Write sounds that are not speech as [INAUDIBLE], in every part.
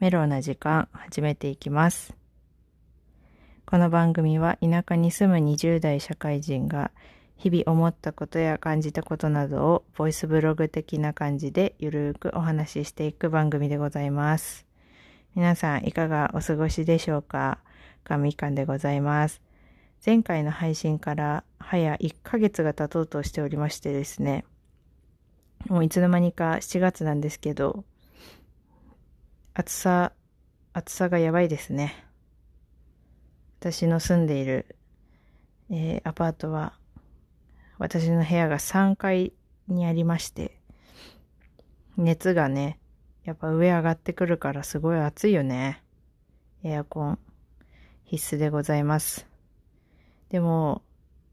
メロな時間始めていきます。この番組は田舎に住む20代社会人が日々思ったことや感じたことなどをボイスブログ的な感じでゆるーくお話ししていく番組でございます。皆さんいかがお過ごしでしょうか？かみかんでございます。前回の配信から早1ヶ月が経とうとしておりましてですね、もういつの間にか7月なんですけど、暑さ、暑さがやばいですね。私の住んでいる、えーアパートは、私の部屋が3階にありまして、熱がね、やっぱ上上がってくるからすごい暑いよね。エアコン必須でございます。でも、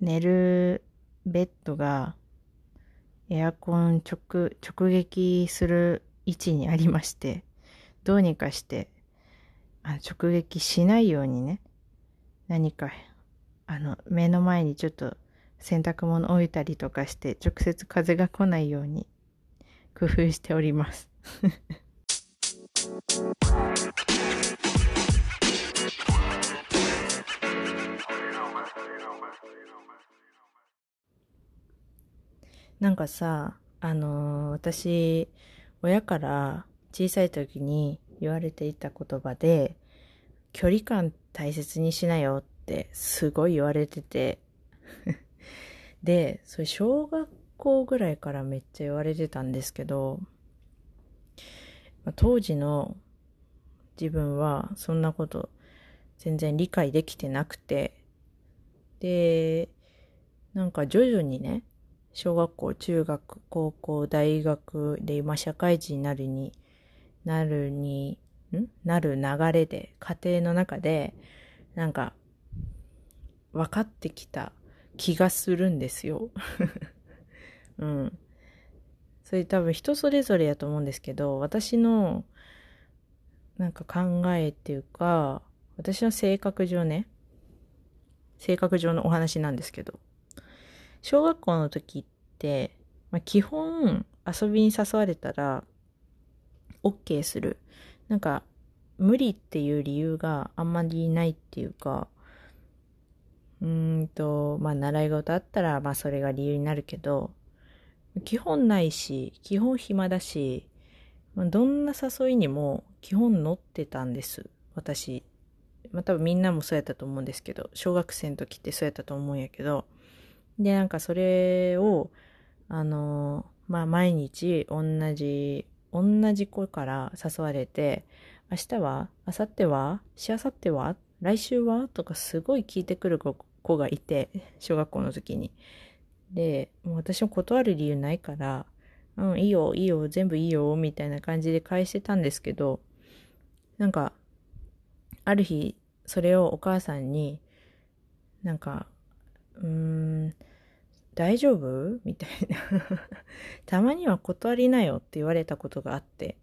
寝るベッドがエアコン直、直撃する位置にありまして、どうにかして、あ直撃しないようにね、何か、あの、目の前にちょっと洗濯物置いたりとかして、直接風が来ないように工夫しております。[LAUGHS] なんかさ、あのー私、親から小さい時に言われていた言葉で、距離感大切にしなよってすごい言われてて。[LAUGHS] で、それ小学校ぐらいからめっちゃ言われてたんですけど、まあ当時の自分はそんなこと全然理解できてなくて、で、なんか徐々にね、小学校、中学、高校、大学で今社会人になるに、なるに、ん？なる流れで、家庭の中で、なんか、分かってきた気がするんですよ。[LAUGHS] うん。それ多分人それぞれやと思うんですけど、私の、なんか考えっていうか、私の性格上ね、性格上のお話なんですけど、小学校の時って、まあ、基本遊びに誘われたら OK する。なんか無理っていう理由があんまりないっていうか、うんと、まあ習い事あったらまあそれが理由になるけど、基本ないし、基本暇だし、まあどんな誘いにも基本乗ってたんです。私。まあ多分みんなもそうやったと思うんですけど、小学生の時ってそうやったと思うんやけど、で、なんかそれを、あの、まあ、毎日同じ、同じ子から誘われて、明日は明後日はしあさっては来週はとかすごい聞いてくる子がいて、小学校の時に。で、もう私も断る理由ないから、うん、いいよ、いいよ、全部いいよ、みたいな感じで返してたんですけど、なんか、ある日、それをお母さんに、なんか、うーん、大丈夫？みたいな。[LAUGHS] たまには断りなよって言われたことがあって。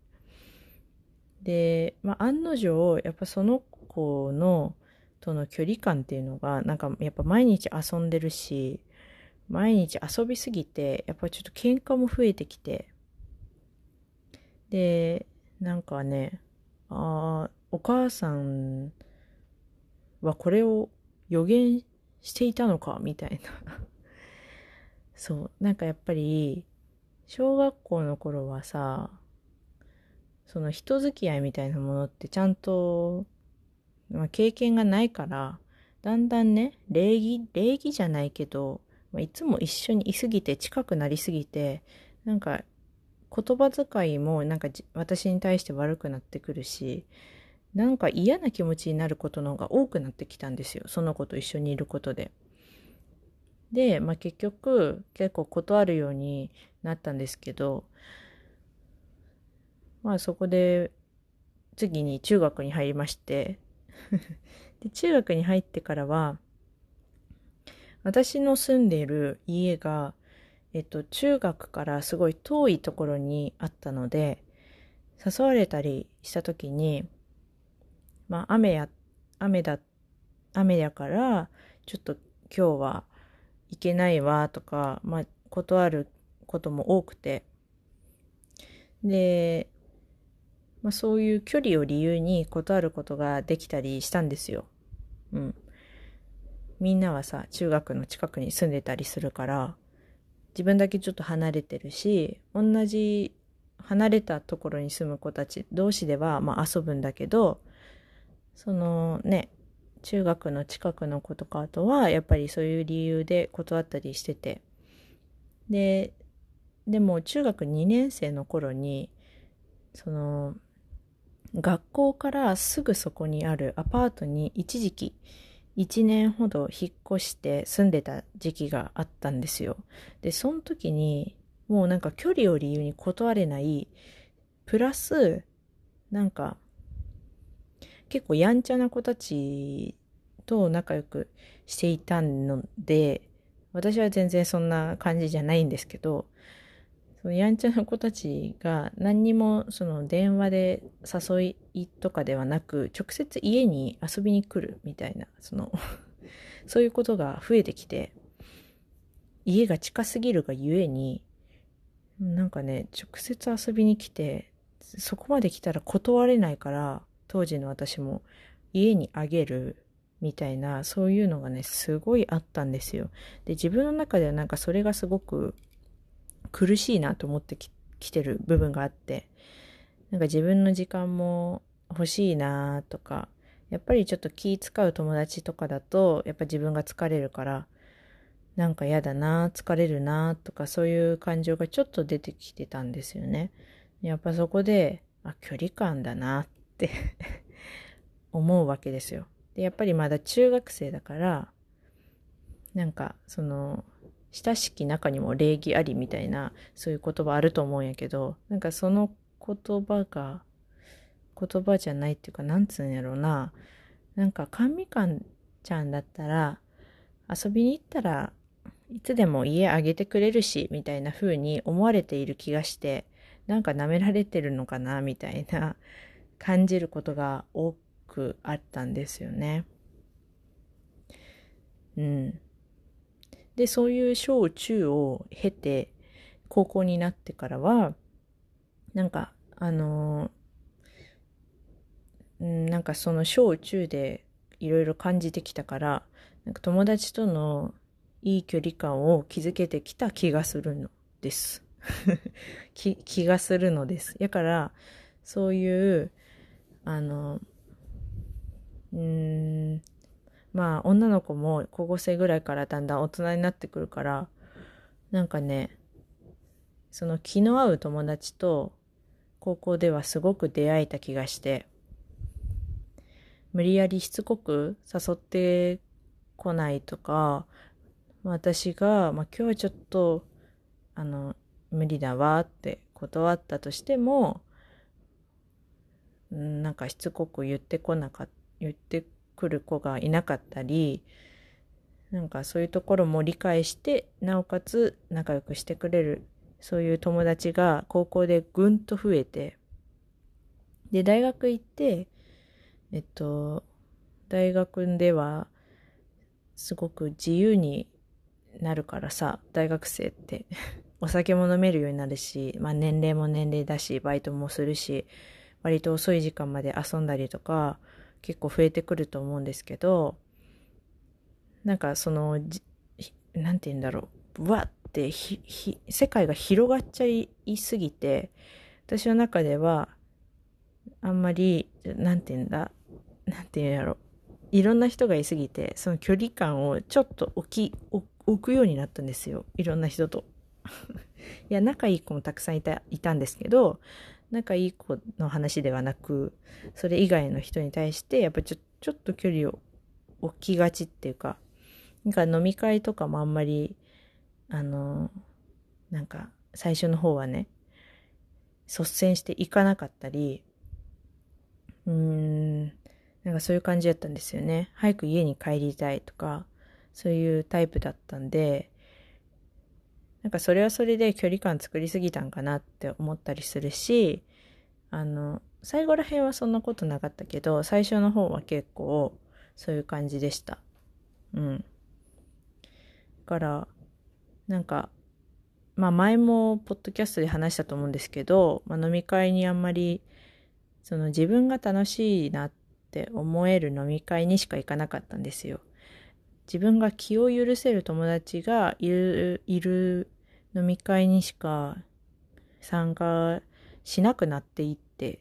で、まあ、案の定、やっぱその子の、との距離感っていうのが、なんかやっぱ毎日遊んでるし、毎日遊びすぎて、やっぱちょっと喧嘩も増えてきて。で、なんかね、ああ、お母さんはこれを予言していたのかみたいな。そう。なんかやっぱり、小学校の頃はさ、その人付き合いみたいなものってちゃんと、まあ、経験がないから、だんだんね、礼儀、礼儀じゃないけど、まあ、いつも一緒にいすぎて近くなりすぎて、なんか言葉遣いもなんか私に対して悪くなってくるし、なんか嫌な気持ちになることの方が多くなってきたんですよ。その子と一緒にいることで。で、まあ、結局結構断るようになったんですけど、まあそこで次に中学に入りまして、[LAUGHS] で中学に入ってからは、私の住んでいる家が、えっと、中学からすごい遠いところにあったので、誘われたりした時に、まあ雨や、雨だ、雨やから、ちょっと今日は行けないわとか、まあ断ることも多くて、で、まあ、そういう距離を理由に断ることができたりしたんですよ。うん。みんなはさ、中学の近くに住んでたりするから、自分だけちょっと離れてるし、同じ離れたところに住む子たち同士では、まあ、遊ぶんだけど、そのね、中学の近くの子とかあとは、やっぱりそういう理由で断ったりしてて。で、でも中学2年生の頃に、その、学校からすぐそこにあるアパートに一時期1年ほど引っ越して住んでた時期があったんですよ。で、その時にもうなんか距離を理由に断れない、プラス、なんか結構やんちゃな子たちと仲良くしていたので、私は全然そんな感じじゃないんですけど、そのやんちゃな子たちが何にもその電話で誘いとかではなく、直接家に遊びに来るみたいな、その [LAUGHS] そういうことが増えてきて、家が近すぎるがゆえに、なんかね、直接遊びに来て、そこまで来たら断れないから、当時の私も家にあげるみたいな、そういうのがね、すごいあったんですよ。で、自分の中ではなんかそれがすごく苦しいなと思ってきてる部分があって、なんか自分の時間も欲しいなとか、やっぱりちょっと気使う友達とかだと、やっぱ自分が疲れるから、なんか嫌だな疲れるなとかそういう感情がちょっと出てきてたんですよね。やっぱそこで、あ、距離感だなっって [LAUGHS] 思うわけですよ。で、やっぱりまだ中学生だから、なんか、その、親しき中にも礼儀ありみたいな、そういう言葉あると思うんやけど、なんかその言葉が、言葉じゃないっていうか、なんつうんやろうな。なんか、甘味感ちゃんだったら、遊びに行ったらいつでも家あげてくれるし、みたいな風に思われている気がして、なんか舐められてるのかな、みたいな感じることが多くあったんですよね。うん。で、そういう小中を経て、高校になってからは、なんか、あのー、なんかその小中でいろいろ感じてきたから、なんか友達とのいい距離感を築けてきた気がするのです。[LAUGHS] 気気がするのです。だから、そういう、あの、うーん、まあ女の子も高校生ぐらいからだんだん大人になってくるから、なんかね、その気の合う友達と高校ではすごく出会えた気がして、無理やりしつこく誘ってこないとか、私が、まあ、今日はちょっと、あの、無理だわって断ったとしても、なんかしつこく言ってこなか、言ってくる子がいなかったり、なんかそういうところも理解して、なおかつ仲良くしてくれる、そういう友達が高校でぐんと増えて、で、大学行って、えっと、大学では、すごく自由になるからさ、大学生って。[LAUGHS] お酒も飲めるようになるし、まあ年齢も年齢だし、バイトもするし、割と遅い時間まで遊んだりとか、結構増えてくると思うんですけど、なんかその、なんて言うんだろう、わって、世界が広がっちゃいすぎて、私の中では、あんまり、なんて言うんだ、なんて言うんだろう、いろんな人がいすぎて、その距離感をちょっと置き、置くようになったんですよ。いろんな人と。[LAUGHS] いや、仲いい子もたくさんいた、いたんですけど、仲いい子の話ではなく、それ以外の人に対して、やっぱちょ、ちょっと距離を置きがちっていうか、なんか飲み会とかもあんまり、あの、なんか最初の方はね、率先して行かなかったり、うーん、なんかそういう感じだったんですよね。早く家に帰りたいとか、そういうタイプだったんで、なんかそれはそれで距離感作りすぎたんかなって思ったりするし、あの、最後ら辺はそんなことなかったけど、最初の方は結構そういう感じでした。うん。だから、なんか、まあ前もポッドキャストで話したと思うんですけど、まあ、飲み会にあんまりその自分が楽しいなって思える飲み会にしか行かなかったんですよ。自分が気を許せる友達がいる、いる飲み会にしか参加しなくなっていって、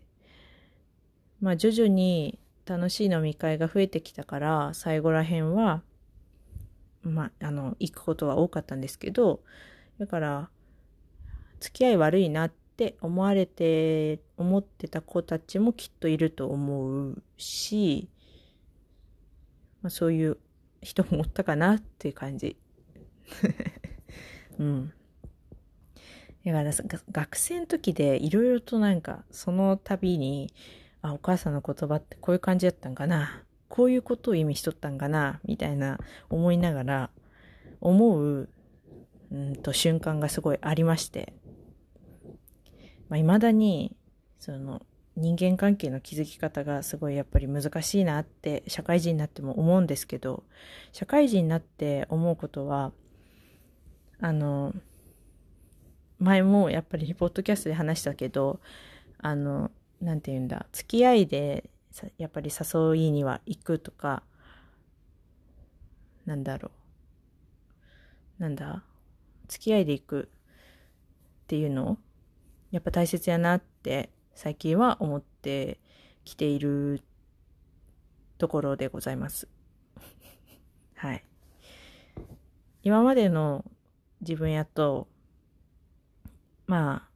まあ徐々に楽しい飲み会が増えてきたから、最後らへんは、まあ、あの、行くことは多かったんですけど、だから、付き合い悪いなって思われて、思ってた子たちもきっといると思うし、まあ、そういう人もおったかなっていう感じ。[LAUGHS] うん。だから学生の時でいろいろとなんかその度に、あ、お母さんの言葉ってこういう感じだったんかな。こういうことを意味しとったんかな。みたいな思いながら思う、うんと瞬間がすごいありまして。まあ、未だに、その、人間関係の築き方がすごいやっぱり難しいなって社会人になっても思うんですけど、社会人になって思うことは、あの、前もやっぱりポッドキャストで話したけど、あの、なんて言うんだ、付き合いでやっぱり誘いには行くとか、なんだろう。なんだ？付き合いで行くっていうのやっぱ大切やなって最近は思ってきているところでございます。[LAUGHS] はい。今までの自分やと、まあ、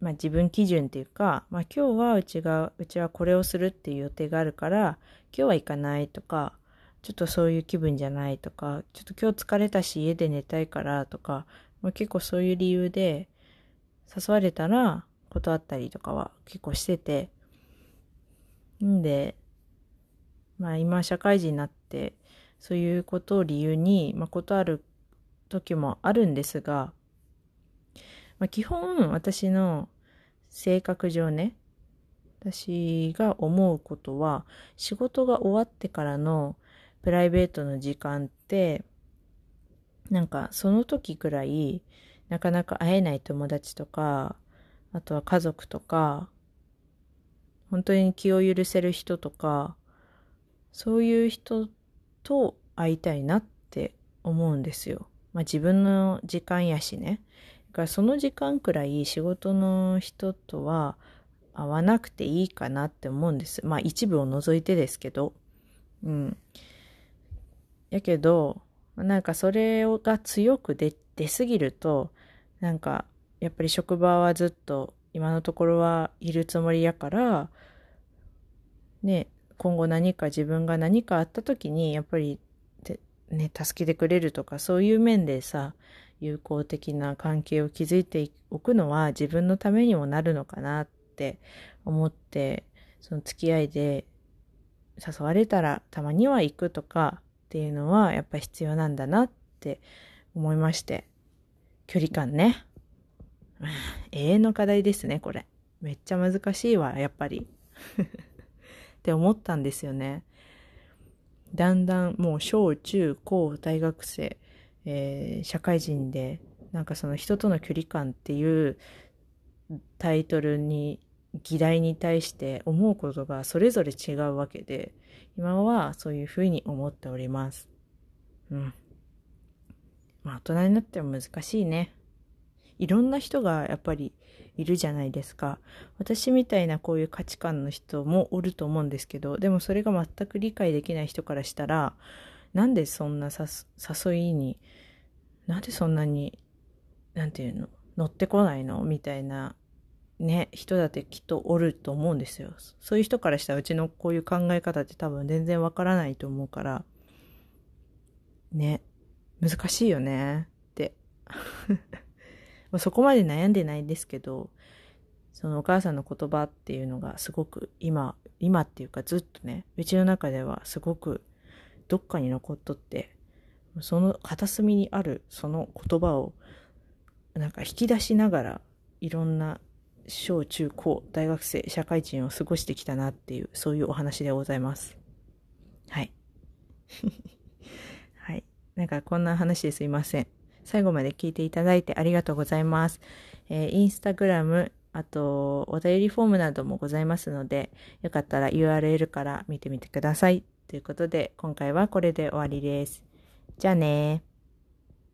まあ自分基準っていうか、まあ今日はうちが、うちはこれをするっていう予定があるから、今日は行かないとか、ちょっとそういう気分じゃないとか、ちょっと今日疲れたし家で寝たいからとか、まあ、結構そういう理由で誘われたら、断ったりとかは結構してて、んで、まあ今社会人になって、そういうことを理由に、まあ断る時もあるんですが、まあ基本私の性格上ね、私が思うことは、仕事が終わってからのプライベートの時間って、なんかその時くらい、なかなか会えない友達とか、あとは家族とか、本当に気を許せる人とか、そういう人と会いたいなって思うんですよ。まあ自分の時間やしね。その時間くらい仕事の人とは会わなくていいかなって思うんです。まあ一部を除いてですけど。うん。やけど、なんかそれが強く出、出すぎると、なんかやっぱり職場はずっと今のところはいるつもりやから、ね、今後何か自分が何かあった時に、やっぱり、ね、助けてくれるとか、そういう面でさ、友好的な関係を築いておくのは自分のためにもなるのかなって思って、その付き合いで誘われたらたまには行くとかっていうのはやっぱ必要なんだなって思いまして。距離感ね。永遠の課題ですね、これ。めっちゃ難しいわ、やっぱり。って思ったんですよね。だんだんもう小中高大学生、えー、社会人でなんかその人との距離感っていうタイトルに議題に対して思うことがそれぞれ違うわけで今はそういうふうに思っております。うん。まあ大人になっても難しいね。いろんな人がやっぱりいるじゃないですか。私みたいなこういう価値観の人もおると思うんですけど、でもそれが全く理解できない人からしたら、なんでそんな誘いに、なんでそんなに、なんていうの、乗ってこないの？みたいな、ね、人だってきっとおると思うんですよ。そういう人からしたらうちのこういう考え方って多分全然わからないと思うから、ね、難しいよねって。[LAUGHS] まあ、そこまで悩んでないんですけど、そのお母さんの言葉っていうのがすごく今、今っていうかずっとね、うちの中ではすごくどっかに残っとって、その片隅にあるその言葉をなんか引き出しながらいろんな小中高大学生社会人を過ごしてきたなっていうそういうお話でございますはい [LAUGHS] はいなんかこんな話ですいません最後まで聞いていただいてありがとうございます。えー、インスタグラム、あと、お便りフォームなどもございますので、よかったら URL から見てみてください。ということで、今回はこれで終わりです。じゃあね